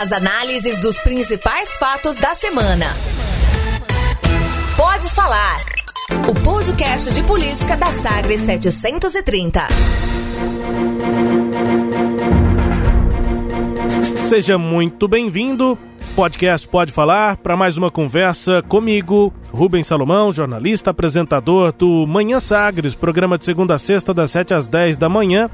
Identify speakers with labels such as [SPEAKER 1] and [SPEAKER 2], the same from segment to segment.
[SPEAKER 1] As análises dos principais fatos da semana. Pode falar. O podcast de política da Sagres 730.
[SPEAKER 2] Seja muito bem-vindo. Podcast Pode Falar para mais uma conversa comigo, Rubens Salomão, jornalista, apresentador do Manhã Sagres, programa de segunda a sexta, das 7 às 10 da manhã,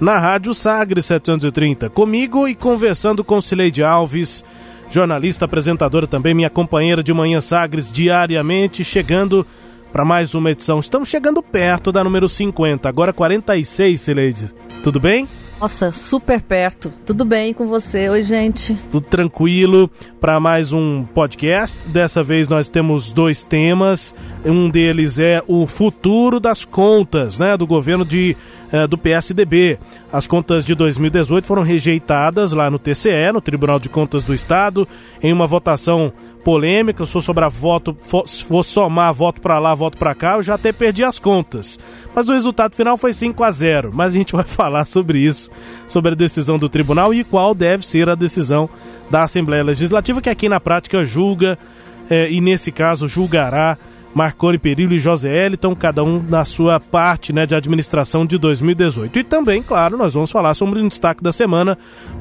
[SPEAKER 2] na Rádio Sagres 730. Comigo e conversando com Cileide Alves, jornalista, apresentadora também, minha companheira de Manhã Sagres, diariamente, chegando para mais uma edição. Estamos chegando perto da número 50, agora 46, Cileide. Tudo bem?
[SPEAKER 3] Nossa, super perto. Tudo bem com você? Oi, gente.
[SPEAKER 2] Tudo tranquilo para mais um podcast. Dessa vez nós temos dois temas. Um deles é o futuro das contas, né, do governo de eh, do PSDB. As contas de 2018 foram rejeitadas lá no TCE, no Tribunal de Contas do Estado, em uma votação polêmica, se for sobrar voto, se for somar voto para lá, voto para cá, eu já até perdi as contas. Mas o resultado final foi 5 a 0. Mas a gente vai falar sobre isso, sobre a decisão do tribunal e qual deve ser a decisão da Assembleia Legislativa, que aqui na prática julga eh, e nesse caso julgará Marconi Perillo e José Eliton, cada um na sua parte né, de administração de 2018. E também, claro, nós vamos falar sobre um destaque da semana,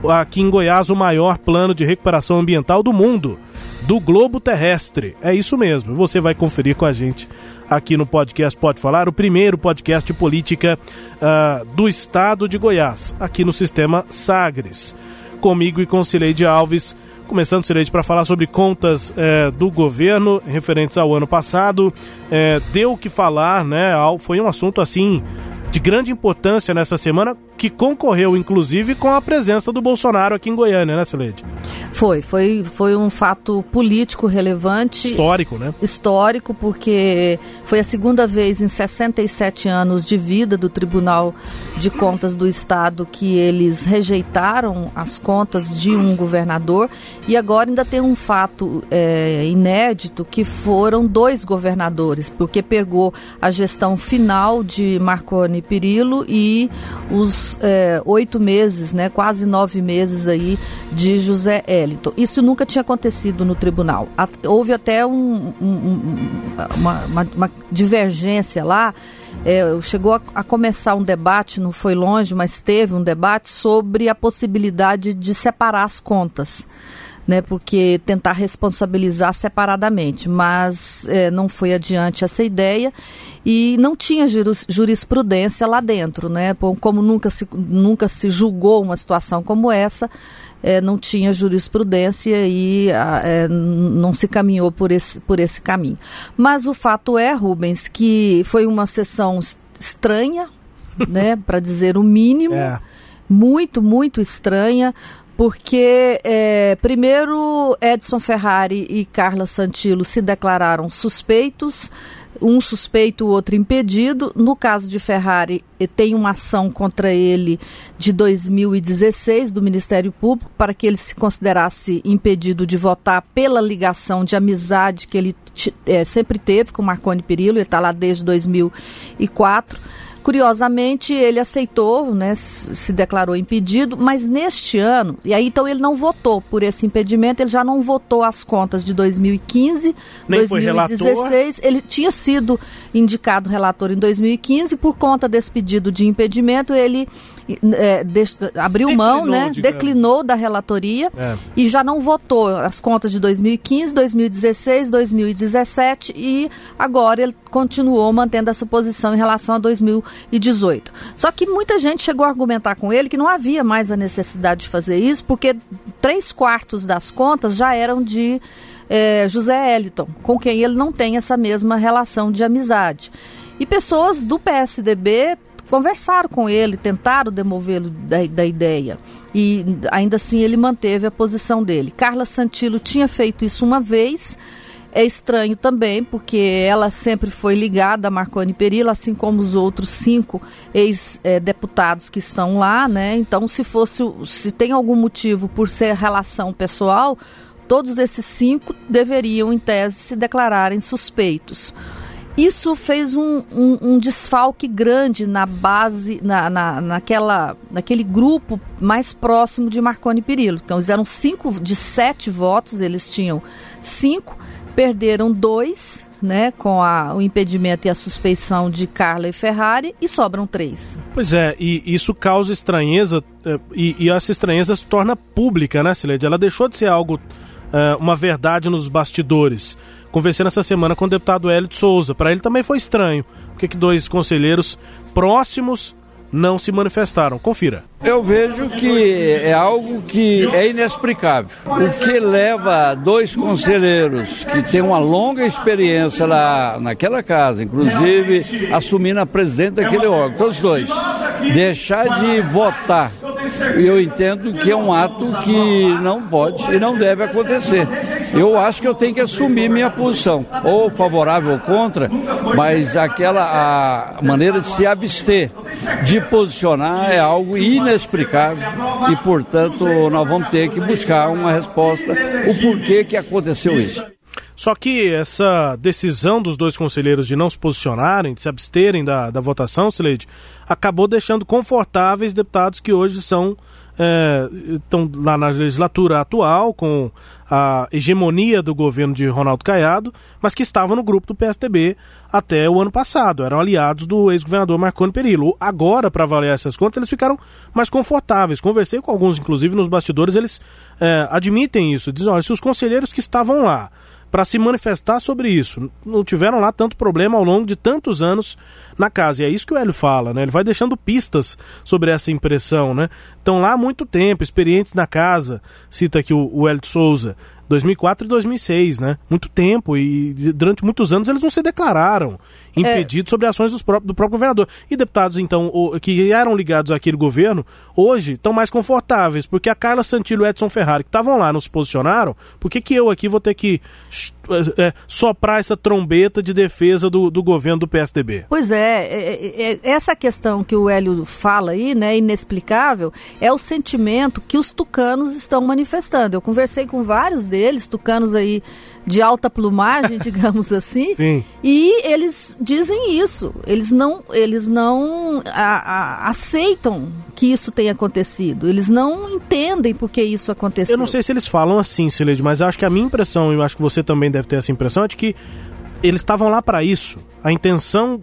[SPEAKER 2] aqui em Goiás, o maior plano de recuperação ambiental do mundo, do globo terrestre. É isso mesmo, você vai conferir com a gente aqui no podcast Pode Falar, o primeiro podcast de política uh, do estado de Goiás, aqui no sistema Sagres. Comigo e com Cileide Alves, Começando, Cireide, para falar sobre contas é, do governo referentes ao ano passado. É, deu o que falar, né? Foi um assunto assim de grande importância nessa semana, que concorreu inclusive com a presença do Bolsonaro aqui em Goiânia, né, Cileide?
[SPEAKER 3] Foi, foi, foi um fato político relevante.
[SPEAKER 2] Histórico, né?
[SPEAKER 3] Histórico, porque foi a segunda vez em 67 anos de vida do Tribunal de Contas do Estado que eles rejeitaram as contas de um governador. E agora ainda tem um fato é, inédito que foram dois governadores, porque pegou a gestão final de Marconi Perillo e os é, oito meses, né, quase nove meses aí de José Wellington. Isso nunca tinha acontecido no tribunal. Houve até um, um, uma, uma, uma, divergência lá. É, chegou a, a, começar um debate, não foi longe, mas teve um debate sobre a possibilidade de separar as contas. Né, porque tentar responsabilizar separadamente, mas é, não foi adiante essa ideia e não tinha jurisprudência lá dentro, né? Como nunca se, nunca se julgou uma situação como essa, é, não tinha jurisprudência e é, não se caminhou por esse, por esse caminho. Mas o fato é, Rubens, que foi uma sessão estranha, né, para dizer o mínimo, é. muito, muito estranha, porque é, primeiro Edson Ferrari e Carla Santillo se declararam suspeitos um suspeito, o outro impedido. No caso de Ferrari, eh, tem uma ação contra ele de 2016 do Ministério Público para que ele se considerasse impedido de votar pela ligação de amizade que ele é, sempre teve com Marconi Perillo, ele está lá desde 2004. Curiosamente, ele aceitou, né, se declarou impedido, mas neste ano, e aí então ele não votou por esse impedimento, ele já não votou as contas de 2015, Nem 2016. Ele tinha sido indicado relator em 2015, por conta desse pedido de impedimento, ele é, abriu declinou, mão, né? Digamos. Declinou da relatoria é. e já não votou as contas de 2015, 2016, 2017 e agora ele continuou mantendo essa posição em relação a 2018. Só que muita gente chegou a argumentar com ele que não havia mais a necessidade de fazer isso, porque três quartos das contas já eram de é, José Eliton, com quem ele não tem essa mesma relação de amizade. E pessoas do PSDB conversaram com ele, tentaram demovê-lo da, da ideia. E ainda assim ele manteve a posição dele. Carla Santillo tinha feito isso uma vez. É estranho também, porque ela sempre foi ligada a Marconi Perillo, assim como os outros cinco ex-deputados que estão lá, né? Então, se fosse, se tem algum motivo por ser relação pessoal, todos esses cinco deveriam, em tese, se declararem suspeitos. isso fez um, um, um, desfalque grande na base, na, na, naquela, naquele grupo mais próximo de Marconi Perillo. Então, eles eram cinco de sete votos, eles tinham cinco, perderam dois, né, com a, o impedimento e a suspeição de Carla e Ferrari, e sobram três.
[SPEAKER 2] Pois é, e isso causa estranheza, é, e, e essa estranheza se torna pública, né, Sileide? Ela deixou de ser algo, é, uma verdade nos bastidores conversei nessa semana com o deputado Hélio de Souza. Para ele também foi estranho, porque que dois conselheiros próximos não se manifestaram. Confira.
[SPEAKER 4] Eu vejo que é algo que é inexplicável. O que leva dois conselheiros que têm uma longa experiência lá naquela casa, inclusive assumindo a presidente daquele órgão, todos dois, deixar de votar eu entendo que é um ato que não pode e não deve acontecer. Eu acho que eu tenho que assumir minha posição, ou favorável ou contra, mas aquela maneira de se abster, de posicionar é algo inexplicável e, portanto, nós vamos ter que buscar uma resposta o porquê que aconteceu isso.
[SPEAKER 2] Só que essa decisão dos dois conselheiros de não se posicionarem, de se absterem da, da votação, Sileide, acabou deixando confortáveis deputados que hoje são é, estão lá na legislatura atual com a hegemonia do governo de Ronaldo Caiado, mas que estavam no grupo do PSDB até o ano passado, eram aliados do ex-governador Marconi Perillo. Agora, para avaliar essas contas, eles ficaram mais confortáveis. Conversei com alguns, inclusive nos bastidores, eles é, admitem isso, dizem, olha, se os conselheiros que estavam lá para se manifestar sobre isso. Não tiveram lá tanto problema ao longo de tantos anos na casa. E é isso que o Hélio fala, né? Ele vai deixando pistas sobre essa impressão, né? Estão lá há muito tempo, experientes na casa, cita aqui o, o Hélio Souza. 2004 e 2006, né? Muito tempo e durante muitos anos eles não se declararam impedidos é. sobre ações do próprio, do próprio governador. E deputados, então, o, que eram ligados àquele governo, hoje estão mais confortáveis, porque a Carla Santillo e o Edson Ferrari, que estavam lá, não se posicionaram, por que, que eu aqui vou ter que é, soprar essa trombeta de defesa do, do governo do PSDB?
[SPEAKER 3] Pois é, é, é, é, essa questão que o Hélio fala aí, né, inexplicável, é o sentimento que os tucanos estão manifestando. Eu conversei com vários deles, tucanos aí de alta plumagem, digamos assim, Sim. e eles dizem isso. Eles não, eles não a, a, aceitam que isso tenha acontecido. Eles não entendem por que isso aconteceu.
[SPEAKER 2] Eu não sei se eles falam assim, Sileide, mas acho que a minha impressão, e eu acho que você também deve ter essa impressão, é de que eles estavam lá para isso. A intenção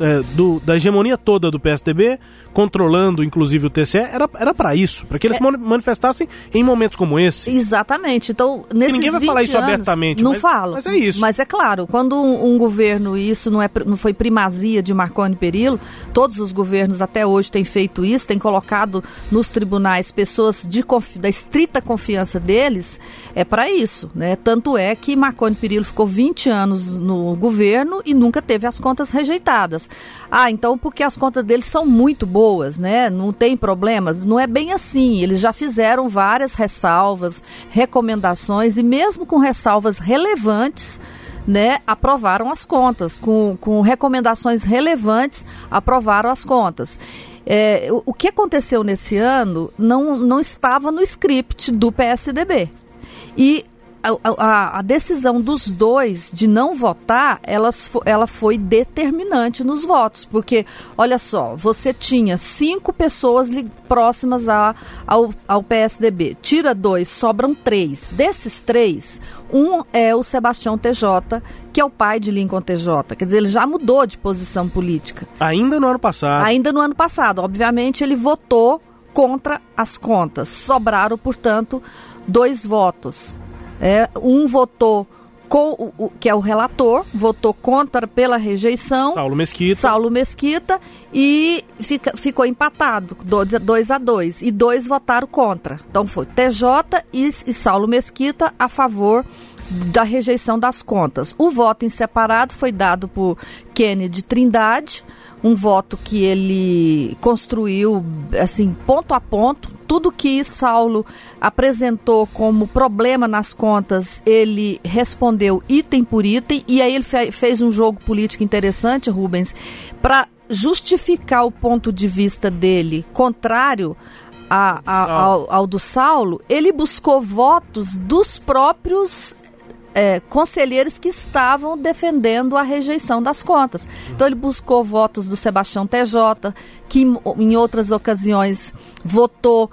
[SPEAKER 2] é, do, da hegemonia toda do PSDB controlando inclusive o TCE, era para isso, para que eles é. manifestassem em momentos como esse.
[SPEAKER 3] Exatamente. Então, nesses
[SPEAKER 2] ninguém vai falar isso
[SPEAKER 3] anos,
[SPEAKER 2] abertamente,
[SPEAKER 3] não
[SPEAKER 2] mas,
[SPEAKER 3] fala.
[SPEAKER 2] Mas é isso.
[SPEAKER 3] Mas é claro, quando um, um governo e isso não é não foi primazia de Marconi Perillo, todos os governos até hoje têm feito isso, têm colocado nos tribunais pessoas de da estrita confiança deles, é para isso, né? Tanto é que Marconi Perillo ficou 20 anos no governo e nunca teve as contas rejeitadas. Ah, então porque as contas deles são muito boas boas, né? Não tem problemas. Não é bem assim. Eles já fizeram várias ressalvas, recomendações e mesmo com ressalvas relevantes, né, aprovaram as contas. Com, com recomendações relevantes, aprovaram as contas. É, o, o que aconteceu nesse ano não, não estava no script do PSDB. E a, a, a, decisão dos dois de não votar, elas, ela foi determinante nos votos, porque, olha só, você tinha cinco pessoas próximas a, ao, ao PSDB, tira dois, sobram três. Desses três, um é o Sebastião TJ, que é o pai de Lincoln TJ, quer dizer, ele já mudou de posição política.
[SPEAKER 2] Ainda no ano passado.
[SPEAKER 3] Ainda no ano passado, obviamente ele votou contra as contas, sobraram, portanto, dois votos. É, um votou com o, que é o relator, votou contra pela rejeição.
[SPEAKER 2] Saulo Mesquita.
[SPEAKER 3] Saulo Mesquita e fica, ficou empatado, 2 a 2 E dois votaram contra. Então foi TJ e, e Saulo Mesquita a favor da rejeição das contas. O voto em separado foi dado por Kennedy Trindade, um voto que ele construiu assim ponto a ponto. Tudo que Saulo apresentou como problema nas contas, ele respondeu item por item. E aí ele fe fez um jogo político interessante, Rubens, para justificar o ponto de vista dele contrário a, a, ao, ao do Saulo, ele buscou votos dos próprios é, conselheiros que estavam defendendo a rejeição das contas. Então ele buscou votos do Sebastião TJ, que em outras ocasiões votou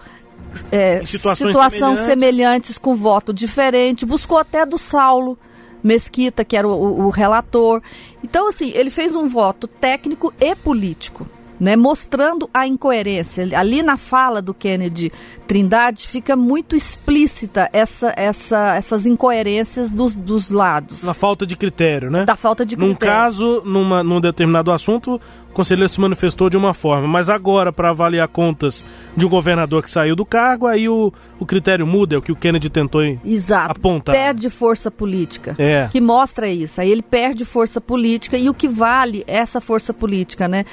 [SPEAKER 3] é, situações semelhantes. semelhantes. com voto diferente, buscou até do Saulo Mesquita, que era o, o, o relator. Então, assim, ele fez um voto técnico e político né, mostrando a incoerência. Ali na fala do Kennedy Trindade fica muito explícita essa, essa, essas incoerências dos, dos lados.
[SPEAKER 2] Na falta de critério, né?
[SPEAKER 3] Da falta de critério.
[SPEAKER 2] Num caso, numa, num determinado assunto, conselheiro se manifestou de uma forma, mas agora, para avaliar contas de um governador que saiu do cargo, aí o, o critério muda, é o que o Kennedy tentou
[SPEAKER 3] Exato.
[SPEAKER 2] apontar.
[SPEAKER 3] Perde força política.
[SPEAKER 2] É.
[SPEAKER 3] Que mostra isso. Aí ele perde força política e o que vale é essa força política, né?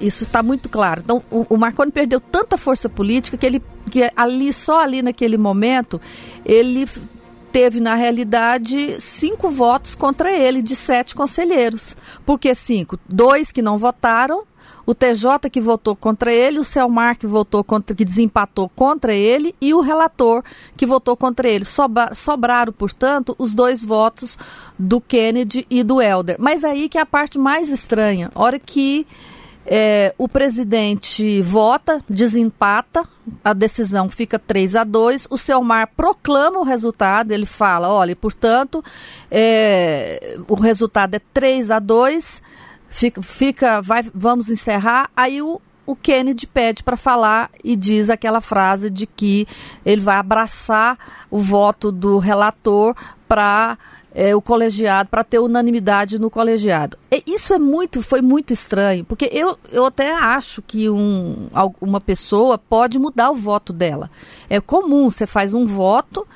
[SPEAKER 3] Isso está muito claro. Então, o, o Marconi perdeu tanta força política que ele que ali, só ali naquele momento, ele teve, na realidade, cinco votos contra ele, de sete conselheiros. Por que cinco? Dois que não votaram, o TJ que votou contra ele, o Selmar que votou contra, que desempatou contra ele e o relator que votou contra ele. Sobra, sobraram, portanto, os dois votos do Kennedy e do Helder. Mas aí que é a parte mais estranha. hora que é, o presidente vota, desempata, a decisão fica 3 a 2 o Selmar proclama o resultado, ele fala, olha, portanto, é, o resultado é 3 a 2 fica, fica vai, vamos encerrar, aí o, o Kennedy pede para falar e diz aquela frase de que ele vai abraçar o voto do relator para é, o colegiado, para ter unanimidade no colegiado. E isso é muito, foi muito estranho, porque eu, eu até acho que um, uma pessoa pode mudar o voto dela. É comum, você faz um voto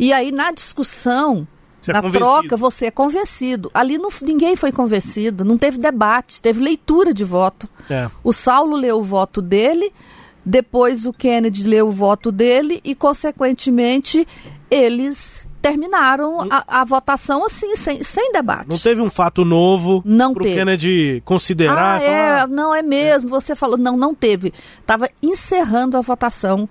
[SPEAKER 3] e aí na discussão você é na é troca, você é convencido. Ali não, ninguém foi convencido, não teve debate, teve leitura de voto. É. O Saulo leu o voto dele, depois o Kennedy leu o voto dele e, consequentemente, eles terminaram a, a, votação assim, sem, sem debate.
[SPEAKER 2] Não teve um fato novo
[SPEAKER 3] não
[SPEAKER 2] pro
[SPEAKER 3] teve.
[SPEAKER 2] Kennedy considerar?
[SPEAKER 3] Ah, é, não é mesmo. Você falou, não, não teve. Estava encerrando a votação.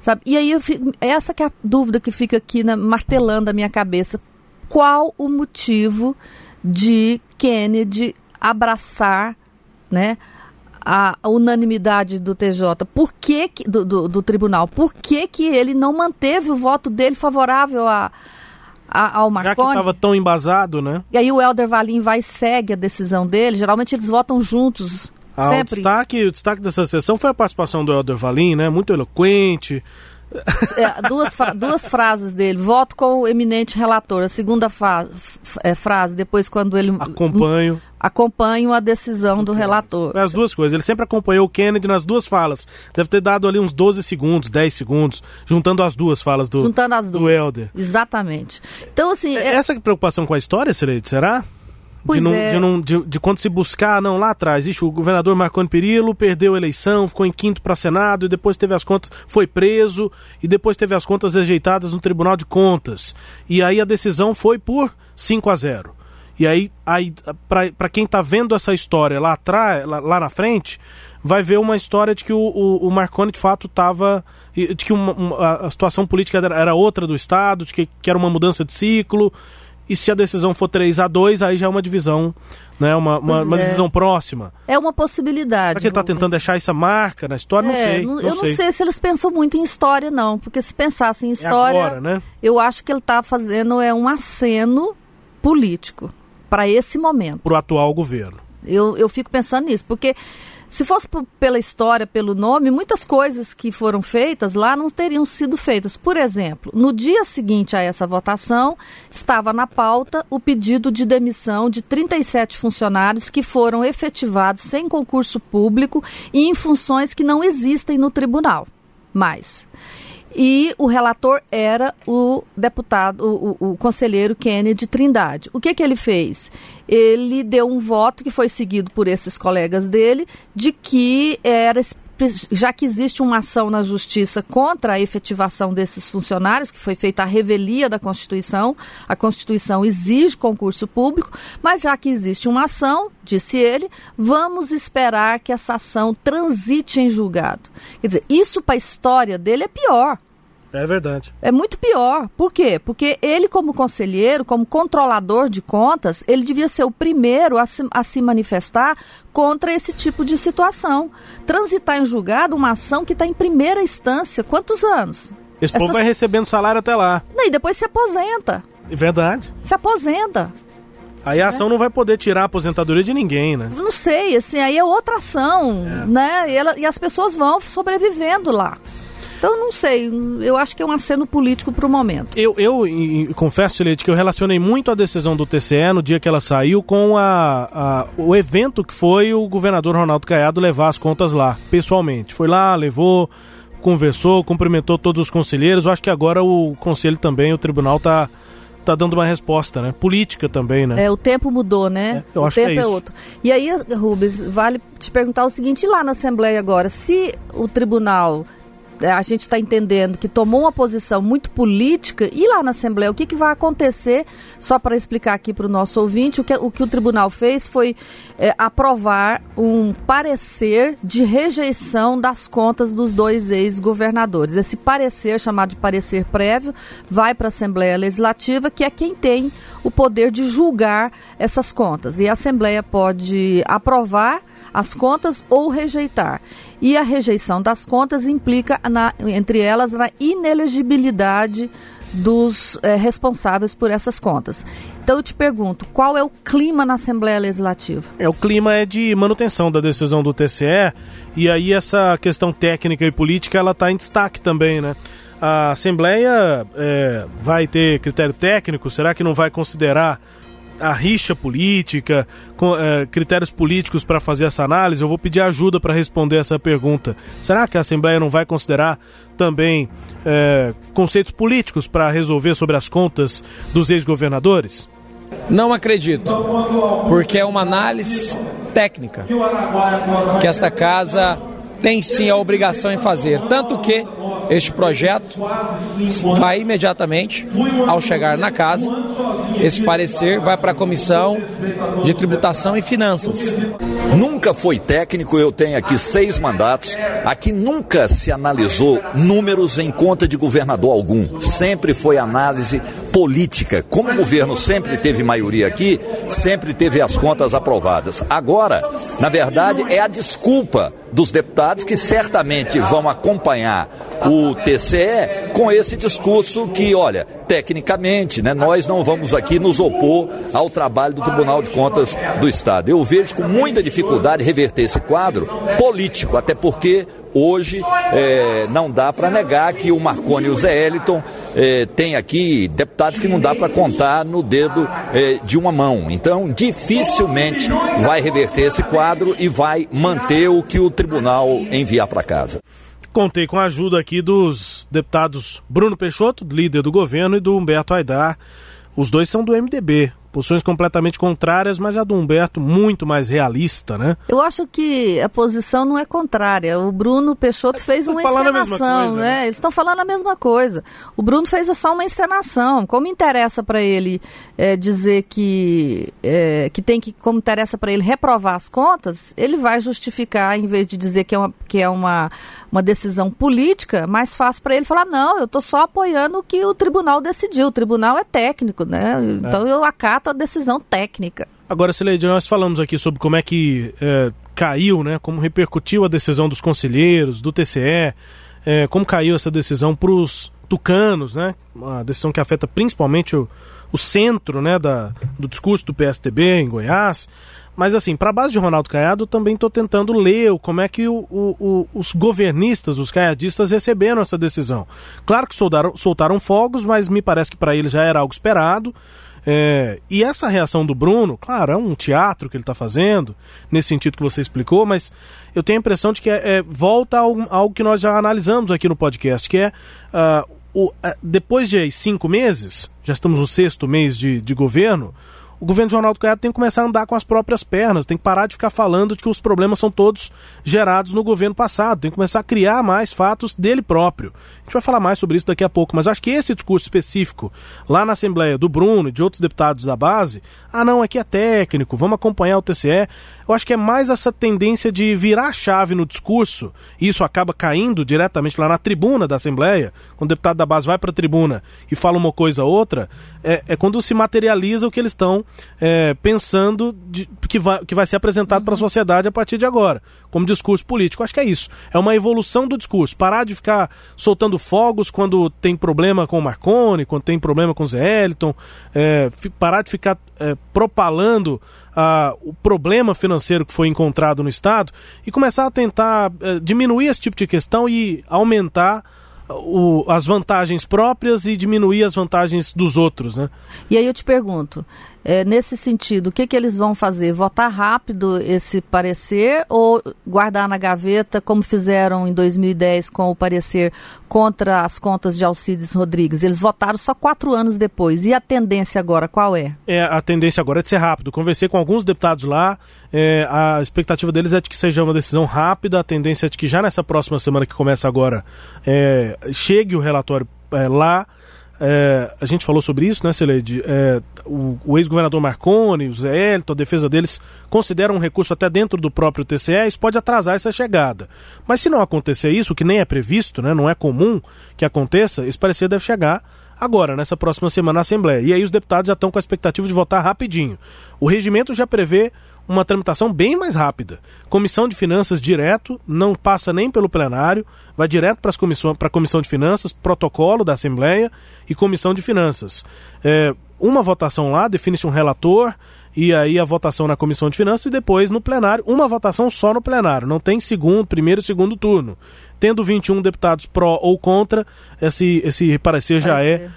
[SPEAKER 3] Sabe? E aí, fico, essa que é a dúvida que fica aqui na, martelando a minha cabeça. Qual o motivo de Kennedy abraçar né, a, unanimidade do TJ, por que, que do, do, do, tribunal, por que, que ele não manteve o voto dele favorável a, a, ao Marconi?
[SPEAKER 2] Já que estava tão embasado, né?
[SPEAKER 3] E aí o Helder Valim vai e segue a decisão dele, geralmente eles votam juntos. Ah, sempre.
[SPEAKER 2] O, destaque, o destaque dessa sessão foi a participação do Helder Valim, né? Muito eloquente,
[SPEAKER 3] é, duas, duas frases dele. Voto com o eminente relator. A segunda é, frase, depois quando ele...
[SPEAKER 2] Acompanho.
[SPEAKER 3] Acompanho a decisão do relator.
[SPEAKER 2] As duas coisas. Ele sempre acompanhou o Kennedy nas duas falas. Deve ter dado ali uns 12 segundos, 10 segundos, juntando as duas falas do,
[SPEAKER 3] juntando as duas.
[SPEAKER 2] do Helder.
[SPEAKER 3] Exatamente. Então, assim...
[SPEAKER 2] É... Essa preocupação com a história, Sileide, será?
[SPEAKER 3] Pois
[SPEAKER 2] de, não,
[SPEAKER 3] é.
[SPEAKER 2] de, não, de, de, quando se buscar, não, lá atrás, ixi, o governador Marconi Perillo perdeu a eleição, ficou em quinto para Senado e depois teve as contas, foi preso e depois teve as contas rejeitadas no Tribunal de Contas. E aí a decisão foi por 5 a 0. E aí, aí para quem está vendo essa história lá atrás, lá, lá, na frente, vai ver uma história de que o, o, o Marconi de fato estava. de que uma, uma, a situação política era, outra do Estado, de que, que era uma mudança de ciclo e se a decisão for 3 a 2 aí já é uma divisão, né? Uma, uma, uma é. divisão próxima.
[SPEAKER 3] É uma possibilidade.
[SPEAKER 2] Será que ele está tentando deixar essa marca na história? É, não sei. Não,
[SPEAKER 3] eu
[SPEAKER 2] sei.
[SPEAKER 3] não sei se eles pensam muito em história, não. Porque se pensasse em é história,
[SPEAKER 2] é agora, né?
[SPEAKER 3] eu acho que ele está fazendo é um aceno político para esse momento.
[SPEAKER 2] Para o atual governo.
[SPEAKER 3] Eu, eu fico pensando nisso, porque se fosse pela história, pelo nome, muitas coisas que foram feitas lá não teriam sido feitas. Por exemplo, no dia seguinte a essa votação, estava na pauta o pedido de demissão de 37 funcionários que foram efetivados sem concurso público e em funções que não existem no tribunal mais e o relator era o deputado, o, o, o conselheiro Kennedy Trindade. O que, que ele fez? Ele deu um voto que foi seguido por esses colegas dele de que era já que existe uma ação na justiça contra a efetivação desses funcionários, que foi feita a revelia da Constituição, a Constituição exige concurso público, mas já que existe uma ação, disse ele, vamos esperar que essa ação transite em julgado. Quer dizer, isso para a história dele é pior
[SPEAKER 2] É verdade.
[SPEAKER 3] É muito pior. Por quê? Porque ele, como conselheiro, como controlador de contas, ele devia ser o primeiro a se, a se manifestar contra esse tipo de situação. Transitar em julgado uma ação que está em primeira instância. Quantos anos?
[SPEAKER 2] Esse Essas... povo vai recebendo salário até lá.
[SPEAKER 3] E depois se aposenta.
[SPEAKER 2] É verdade.
[SPEAKER 3] Se aposenta.
[SPEAKER 2] Aí a ação é. não vai poder tirar a aposentadoria de ninguém, né?
[SPEAKER 3] Não sei, assim, aí é outra ação, é. né? E, ela, e as pessoas vão sobrevivendo lá. Então, não sei, eu acho que é um aceno político para o momento.
[SPEAKER 2] Eu, eu e, confesso, Leite, que eu relacionei muito a decisão do TCE no dia que ela saiu com a, a, o evento que foi o governador Ronaldo Caiado levar as contas lá, pessoalmente. Foi lá, levou, conversou, cumprimentou todos os conselheiros. Eu acho que agora o conselho também, o tribunal está tá dando uma resposta, né? Política também, né?
[SPEAKER 3] É, o tempo mudou, né?
[SPEAKER 2] É, eu
[SPEAKER 3] o
[SPEAKER 2] acho
[SPEAKER 3] tempo
[SPEAKER 2] que é,
[SPEAKER 3] é
[SPEAKER 2] isso.
[SPEAKER 3] outro. E aí, Rubens, vale te perguntar o seguinte, lá na Assembleia agora, se o tribunal a gente está entendendo que tomou uma posição muito política e lá na Assembleia o que, que vai acontecer, só para explicar aqui para o nosso ouvinte, o que, o que o tribunal fez foi é, aprovar um parecer de rejeição das contas dos dois ex-governadores. Esse parecer, chamado de parecer prévio, vai para a Assembleia Legislativa, que é quem tem o poder de julgar essas contas. E a Assembleia pode aprovar as contas ou rejeitar. E a rejeição das contas implica, na, entre elas, na inelegibilidade dos é, responsáveis por essas contas. Então eu te pergunto, qual é o clima na Assembleia Legislativa?
[SPEAKER 2] É, o clima é de manutenção da decisão do TCE e aí essa questão técnica e política ela está em destaque também, né? A Assembleia é, vai ter critério técnico? Será que não vai considerar a rixa política, com, é, critérios políticos para fazer essa análise, eu vou pedir ajuda para responder essa pergunta. Será que a Assembleia não vai considerar também é, conceitos políticos para resolver sobre as contas dos ex-governadores?
[SPEAKER 5] Não acredito, porque é uma análise técnica que esta casa tem sim a obrigação em fazer. Tanto que este projeto vai imediatamente, ao chegar na casa, esse parecer vai para a Comissão de Tributação e Finanças.
[SPEAKER 6] Nunca foi técnico, eu tenho aqui seis mandatos. Aqui nunca se analisou números em conta de governador algum. Sempre foi análise política. Como o governo sempre teve maioria aqui, sempre teve as contas aprovadas. Agora, na verdade, é a desculpa dos deputados que certamente vão acompanhar o TCE com esse discurso que, olha, tecnicamente, né, nós não vamos aqui nos opor ao trabalho do Tribunal de Contas do Estado. Eu vejo com muita dificuldade reverter esse quadro político, até porque hoje é, não dá para negar que o Marconi e o Zé Eliton é, tem aqui deputados que não dá para contar no dedo é, de uma mão. Então, dificilmente vai reverter esse quadro e vai manter o que o tribunal enviar para casa.
[SPEAKER 2] Contei com a ajuda aqui dos deputados Bruno Peixoto, líder do governo, e do Humberto Aidar. Os dois são do MDB. Posições completamente contrárias, mas a do Humberto muito mais realista, né?
[SPEAKER 3] Eu acho que a posição não é contrária. O Bruno Peixoto fez uma encenação, coisa, né? né? Eles estão falando a mesma coisa. O Bruno fez só uma encenação. Como interessa para ele é, dizer que é, que tem que, como interessa para ele reprovar as contas, ele vai justificar em vez de dizer que é uma que é uma, uma decisão política, mais fácil para ele falar não, eu estou só apoiando o que o tribunal decidiu. O tribunal é técnico, né? É. Então eu a decisão técnica.
[SPEAKER 2] Agora, Sileide, nós falamos aqui sobre como é que é, caiu, né, como repercutiu a decisão dos conselheiros, do TCE, é, como caiu essa decisão para os tucanos, né, uma decisão que afeta principalmente o, o centro né, da, do discurso do PSTB em Goiás. Mas assim, para a base de Ronaldo Caiado, também estou tentando ler como é que o, o, os governistas, os caiadistas, receberam essa decisão. Claro que soltaram fogos, mas me parece que para eles já era algo esperado. É, e essa reação do Bruno, claro, é um teatro que ele está fazendo, nesse sentido que você explicou, mas eu tenho a impressão de que é, é volta a algo, algo, que nós já analisamos aqui no podcast, que é uh, o, uh, depois de cinco meses, já estamos no sexto mês de, de governo, o governo de Ronaldo Caiado tem que começar a andar com as próprias pernas, tem que parar de ficar falando de que os problemas são todos gerados no governo passado, tem que começar a criar mais fatos dele próprio. A gente vai falar mais sobre isso daqui a pouco, mas acho que esse discurso específico lá na Assembleia do Bruno e de outros deputados da base, ah não, aqui é técnico, vamos acompanhar o TCE, eu acho que é mais essa tendência de virar a chave no discurso, e isso acaba caindo diretamente lá na tribuna da Assembleia, quando o deputado da base vai para a tribuna e fala uma coisa ou outra, é, é quando se materializa o que eles estão é, pensando de, que, vai, que vai ser apresentado uhum. para a sociedade a partir de agora, como discurso político. Acho que é isso. É uma evolução do discurso. Parar de ficar soltando fogos quando tem problema com o Marconi, quando tem problema com o Zé Eliton, é, parar de ficar é, propalando o problema financeiro que foi encontrado no Estado e começar a tentar eh, diminuir esse tipo de questão e aumentar o, as vantagens próprias e diminuir as vantagens dos outros, né?
[SPEAKER 3] E aí eu te pergunto, é, nesse sentido, o que, que eles vão fazer? Votar rápido esse parecer ou guardar na gaveta, como fizeram em 2010 com o parecer contra as contas de Alcides Rodrigues? Eles votaram só quatro anos depois. E a tendência agora qual é?
[SPEAKER 2] É, a tendência agora é de ser rápido. Conversei com alguns deputados lá, é, a expectativa deles é de que seja uma decisão rápida, a tendência é de que já nessa próxima semana que começa agora, é, chegue o relatório é, lá é, a gente falou sobre isso, né, Celeide? É, o, o ex-governador Marconi, o Zé Elton, a defesa deles consideram um recurso até dentro do próprio TCE, isso pode atrasar essa chegada. Mas se não acontecer isso, que nem é previsto, né, não é comum que aconteça, esse parecer deve chegar agora, nessa próxima semana na Assembleia. E aí os deputados já estão com a expectativa de votar rapidinho. O regimento já prevê uma tramitação bem mais rápida. Comissão de Finanças direto, não passa nem pelo plenário, vai direto para a Comissão de Finanças, protocolo da Assembleia e Comissão de Finanças. É, uma votação lá, define-se um relator, e aí a votação na Comissão de Finanças e depois no plenário, uma votação só no plenário, não tem segundo, primeiro e segundo turno. Tendo 21 deputados pró ou contra, esse, esse parecer já é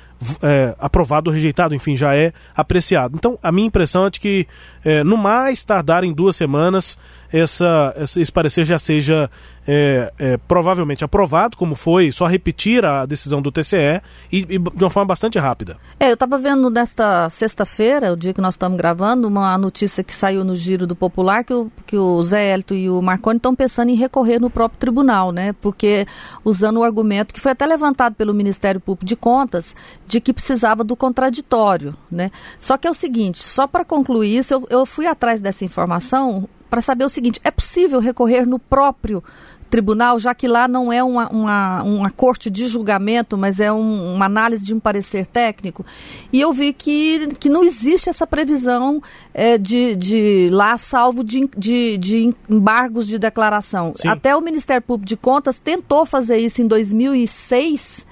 [SPEAKER 2] é, aprovado ou rejeitado, enfim, já é apreciado. Então, a minha impressão é de que, é, no mais tardar em duas semanas, essa, esse parecer já seja é, é, provavelmente aprovado, como foi, só repetir a decisão do TCE e, e de uma forma bastante rápida.
[SPEAKER 3] É, eu estava vendo nesta sexta-feira, o dia que nós estamos gravando, uma notícia que saiu no Giro do Popular que o, que o Zé Hélito e o Marconi estão pensando em recorrer no próprio tribunal, né? Porque usando o argumento que foi até levantado pelo Ministério Público de Contas de que precisava do contraditório, né? Só que é o seguinte, só para concluir isso, eu, eu fui atrás dessa informação para saber o seguinte: é possível recorrer no próprio tribunal, já que lá não é uma, uma, uma corte de julgamento, mas é um, uma análise de um parecer técnico. E eu vi que, que não existe essa previsão é, de, de lá, salvo de, de, de embargos de declaração. Sim. Até o Ministério Público de Contas tentou fazer isso em 2006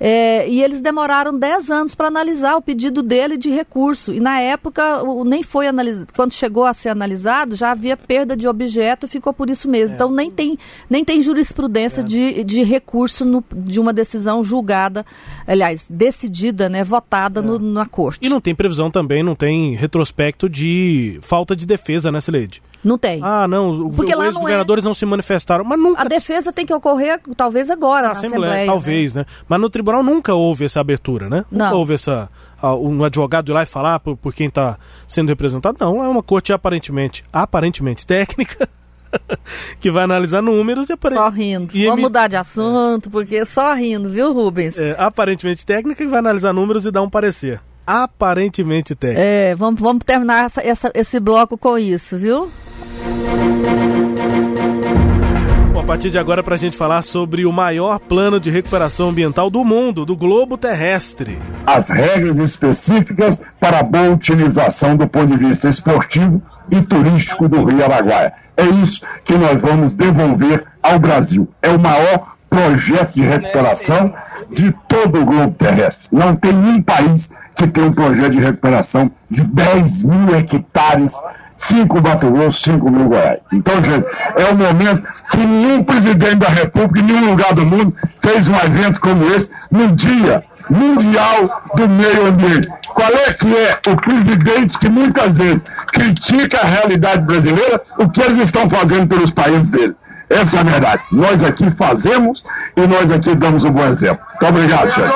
[SPEAKER 3] é, e eles demoraram 10 anos para analisar o pedido dele de recurso. E na época o, nem foi analisado. Quando chegou a ser analisado, já havia perda de objeto e ficou por isso mesmo. É. Então nem tem, nem tem jurisprudência é. de, de recurso no, de uma decisão julgada, aliás, decidida, né, votada no, é. na corte.
[SPEAKER 2] E não tem previsão também, não tem retrospecto de falta de defesa, né, Sileide?
[SPEAKER 3] Não tem.
[SPEAKER 2] Ah, não. Porque os governadores não, é... não, se manifestaram. Mas nunca.
[SPEAKER 3] A defesa tem que ocorrer, talvez agora, na, na Assembleia. Assembleia
[SPEAKER 2] talvez, né? né? Mas no tribunal nunca houve essa abertura, né? Não. Nunca houve essa. um advogado ir lá e falar por, por quem está sendo representado. Não, é uma corte aparentemente, aparentemente técnica. que vai analisar números e
[SPEAKER 3] aparentemente. Só rindo. E Vamos mudar de assunto, é. porque só rindo, viu, Rubens?
[SPEAKER 2] É, aparentemente técnica que vai analisar números e dar um parecer. Aparentemente técnica.
[SPEAKER 3] É, vamos, vamos terminar essa, essa, esse bloco com isso, viu?
[SPEAKER 2] Bom, a partir de agora, para a gente falar sobre o maior plano de recuperação ambiental do mundo, do globo terrestre.
[SPEAKER 7] As regras específicas para a boa utilização do ponto de vista esportivo e turístico do Rio Araguaia. É isso que nós vamos devolver ao Brasil. É o maior projeto de recuperação de todo o globo terrestre. Não tem um país que tem um projeto de recuperação de 10 mil hectares cinco Mato Grosso, cinco mil Goiás. Então, gente, é o momento que nenhum presidente da República, em nenhum lugar do mundo, fez um evento como esse no dia mundial do meio ambiente. Qual é que é o presidente que muitas vezes critica a realidade brasileira, o que eles estão fazendo pelos países dele? Essa é a verdade. Nós aqui fazemos e nós aqui damos um bom exemplo. Muito obrigado, gente.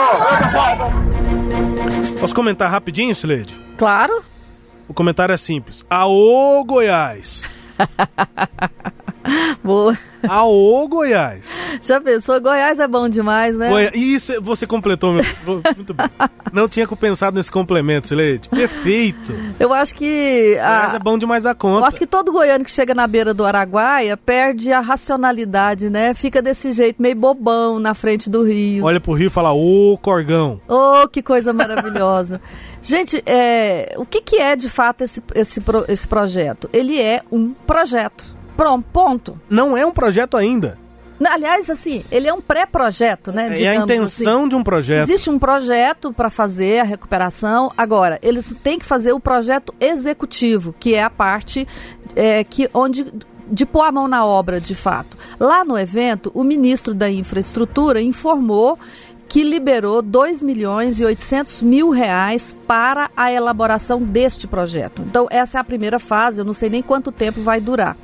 [SPEAKER 2] Posso comentar rapidinho, Sileide?
[SPEAKER 3] Claro.
[SPEAKER 2] O comentário é simples. Aô, Goiás!
[SPEAKER 3] Boa.
[SPEAKER 2] Aô, Goiás!
[SPEAKER 3] Já pensou? Goiás é bom demais, né?
[SPEAKER 2] Goiás. Isso, você completou. Meu... Muito bem. Não tinha pensado nesse complemento, Sileide. Perfeito.
[SPEAKER 3] Eu acho que.
[SPEAKER 2] Goiás é bom demais da conta.
[SPEAKER 3] Eu acho que todo goiano que chega na beira do Araguaia perde a racionalidade, né? Fica desse jeito, meio bobão na frente do rio.
[SPEAKER 2] Olha pro rio e fala, ô, Corgão.
[SPEAKER 3] Ô, que coisa maravilhosa. Gente, é, o que, que é de fato esse, esse, esse projeto? Ele é um projeto. Pronto, ponto.
[SPEAKER 2] Não é um projeto ainda.
[SPEAKER 3] Aliás, assim, ele é um pré-projeto, né?
[SPEAKER 2] É a intenção
[SPEAKER 3] assim.
[SPEAKER 2] de um projeto.
[SPEAKER 3] Existe um projeto para fazer a recuperação. Agora, eles têm que fazer o projeto executivo, que é a parte é, que onde de pôr a mão na obra, de fato. Lá no evento, o ministro da Infraestrutura informou que liberou 2 milhões e 800 mil reais para a elaboração deste projeto. Então, essa é a primeira fase, eu não sei nem quanto tempo vai durar.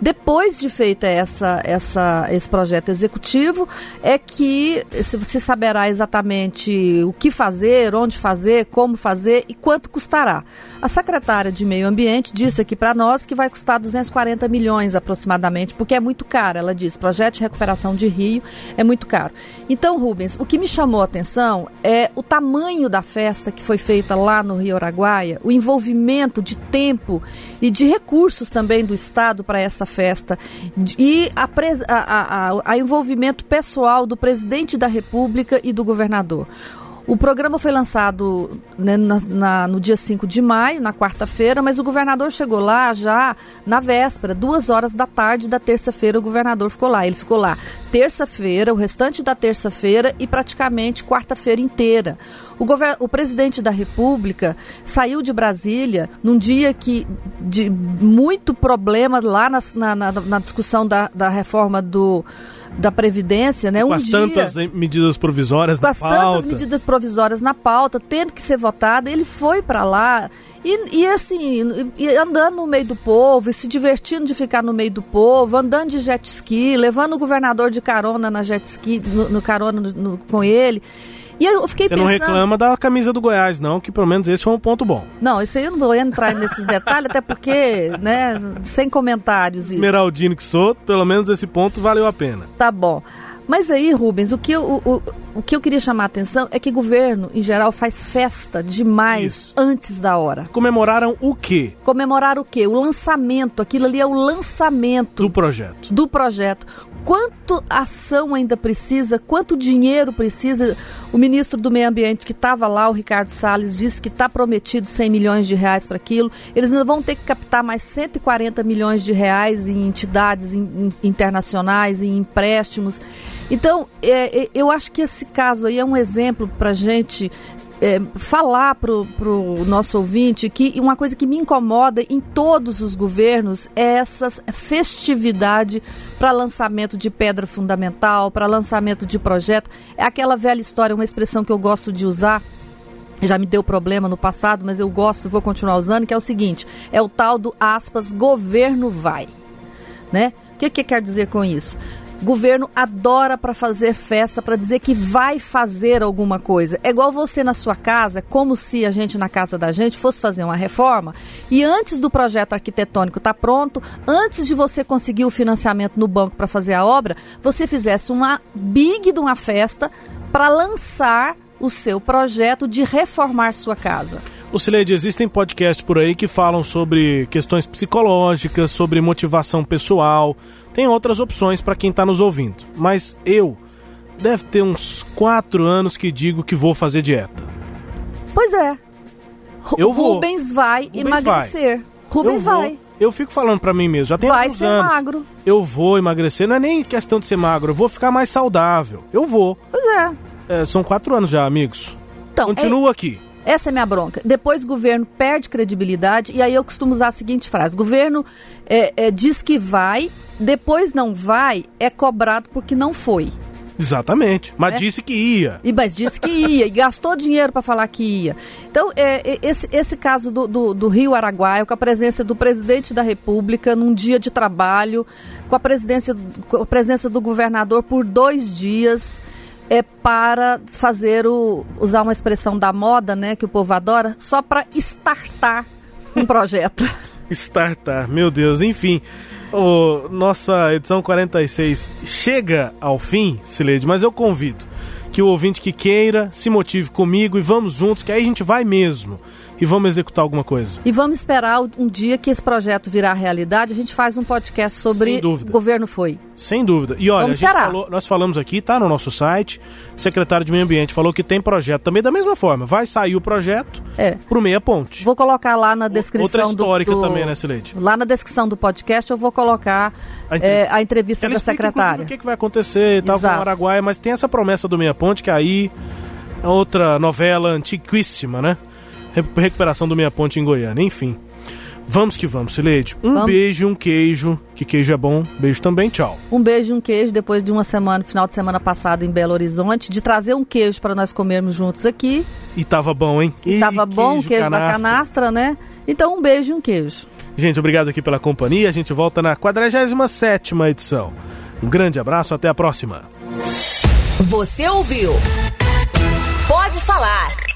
[SPEAKER 3] Depois de feita essa, essa, esse projeto executivo, é que se saberá exatamente o que fazer, onde fazer, como fazer e quanto custará. A secretária de Meio Ambiente disse aqui para nós que vai custar 240 milhões aproximadamente, porque é muito caro. Ela diz: projeto de recuperação de Rio é muito caro. Então, Rubens, o que me chamou a atenção é o tamanho da festa que foi feita lá no Rio Araguaia, o envolvimento de tempo e de recursos também do Estado para essa festa e a, a, a, a envolvimento pessoal do presidente da República e do governador. O programa foi lançado né, na, na, no dia 5 de maio, na quarta-feira, mas o governador chegou lá já na véspera, duas horas da tarde da terça-feira, o governador ficou lá. Ele ficou lá terça-feira, o restante da terça-feira e praticamente quarta-feira inteira. O, o, presidente da República saiu de Brasília num dia que de muito problema lá na, na, discussão da, da reforma do da Previdência, né?
[SPEAKER 2] Com
[SPEAKER 3] um
[SPEAKER 2] as dia, tantas medidas provisórias
[SPEAKER 3] na
[SPEAKER 2] pauta. Com as tantas
[SPEAKER 3] medidas provisórias na pauta, tendo que ser votada, ele foi para lá e, e assim, e andando no meio do povo, e se divertindo de ficar no meio do povo, andando de jet ski, levando o governador de carona na jet ski, no, no carona no, no, com ele. E eu fiquei
[SPEAKER 2] Você
[SPEAKER 3] pensando...
[SPEAKER 2] não reclama da camisa do Goiás, não, que pelo menos esse foi um ponto bom.
[SPEAKER 3] Não, isso aí eu não vou entrar nesses detalhes, até porque, né, sem comentários isso.
[SPEAKER 2] Esmeraldino que sou, pelo menos esse ponto valeu a pena.
[SPEAKER 3] Tá bom. Mas aí, Rubens, o que, eu, o, o que eu queria chamar a atenção é que o governo, em geral, faz festa demais Isso. antes da hora.
[SPEAKER 2] Comemoraram o quê?
[SPEAKER 3] Comemorar o quê? O lançamento. Aquilo ali é o lançamento.
[SPEAKER 2] Do projeto.
[SPEAKER 3] Do projeto quanto ação ainda precisa, quanto dinheiro precisa. O ministro do Meio Ambiente que estava lá, o Ricardo Salles, disse que está prometido 100 milhões de reais para aquilo. Eles ainda vão ter que captar mais 140 milhões de reais em entidades internacionais, em empréstimos. Então, é, é, eu acho que esse caso aí é um exemplo para a gente é, falar para o nosso ouvinte que uma coisa que me incomoda em todos os governos é essa festividade para lançamento de pedra fundamental, para lançamento de projeto. É aquela velha história, uma expressão que eu gosto de usar. Já me deu problema no passado, mas eu gosto, vou continuar usando, que é o seguinte: é o tal do aspas, governo vai. Né? O que, que quer dizer com isso? Governo adora para fazer festa, para dizer que vai fazer alguma coisa. É igual você na sua casa, como se a gente na casa da gente fosse fazer uma reforma e antes do projeto arquitetônico estar tá pronto, antes de você conseguir o financiamento no banco para fazer a obra, você fizesse uma big de uma festa para lançar o seu projeto de reformar sua casa.
[SPEAKER 2] O Cileide, existem podcasts por aí que falam sobre questões psicológicas, sobre motivação pessoal, tem outras opções para quem está nos ouvindo, mas eu deve ter uns quatro anos que digo que vou fazer dieta.
[SPEAKER 3] Pois é.
[SPEAKER 2] Eu vou.
[SPEAKER 3] Rubens vai Rubens emagrecer.
[SPEAKER 2] Vai.
[SPEAKER 3] Rubens
[SPEAKER 2] eu
[SPEAKER 3] vai.
[SPEAKER 2] Eu fico falando para mim mesmo, já tem
[SPEAKER 3] vai
[SPEAKER 2] ser
[SPEAKER 3] anos. magro.
[SPEAKER 2] Eu vou emagrecer, não é nem questão de ser magro, eu vou ficar mais saudável. Eu vou.
[SPEAKER 3] Pois é.
[SPEAKER 2] é são quatro anos já, amigos.
[SPEAKER 3] Então,
[SPEAKER 2] Continuo
[SPEAKER 3] é...
[SPEAKER 2] aqui.
[SPEAKER 3] Essa é minha bronca. Depois o governo perde credibilidade e aí eu costumo usar a seguinte frase: o governo é, é, diz que vai, depois não vai, é cobrado porque não foi.
[SPEAKER 2] Exatamente. Mas é? disse que ia.
[SPEAKER 3] E, mas disse que ia, e gastou dinheiro para falar que ia. Então, é, é, esse, esse caso do, do, do, Rio Araguaia, com a presença do presidente da República num dia de trabalho, com a, presidência, com a presença do governador por dois dias é para fazer o usar uma expressão da moda, né, que o povo adora, só para startar um projeto.
[SPEAKER 2] Startar, meu Deus, enfim. O, nossa edição 46 chega ao fim, Sileide, mas eu convido que o ouvinte que queira se motive comigo e vamos juntos, que aí a gente vai mesmo e vamos executar alguma coisa.
[SPEAKER 3] E vamos esperar um dia que esse projeto virar realidade, a gente faz um podcast sobre o governo foi.
[SPEAKER 2] Sem dúvida. E olha, falou, nós falamos aqui, tá no nosso site, o secretário de Meio Ambiente falou que tem projeto também da mesma forma. Vai sair o projeto é. pro Meia Ponte.
[SPEAKER 3] Vou colocar lá na descrição
[SPEAKER 2] Outra histórica
[SPEAKER 3] do,
[SPEAKER 2] do, também, né, Sileide?
[SPEAKER 3] Lá na descrição do podcast eu vou colocar a, é, a entrevista Ela da secretária.
[SPEAKER 2] O que, que vai acontecer e tal com o Araguaia, mas tem essa promessa do Meia Ponte que aí é outra novela antiquíssima, né? Recuperação do Meia Ponte em Goiânia. Enfim. Vamos que vamos, Sileide. Um vamos. beijo, um queijo, que queijo é bom. Beijo também, tchau.
[SPEAKER 3] Um beijo, um queijo, depois de uma semana, final de semana passada em Belo Horizonte, de trazer um queijo para nós comermos juntos aqui.
[SPEAKER 2] E tava bom, hein?
[SPEAKER 3] E, tava bom, queijo, queijo canastra. da canastra, né? Então, um beijo e um queijo.
[SPEAKER 2] Gente, obrigado aqui pela companhia. A gente volta na 47 edição. Um grande abraço, até a próxima.
[SPEAKER 1] Você ouviu? Pode falar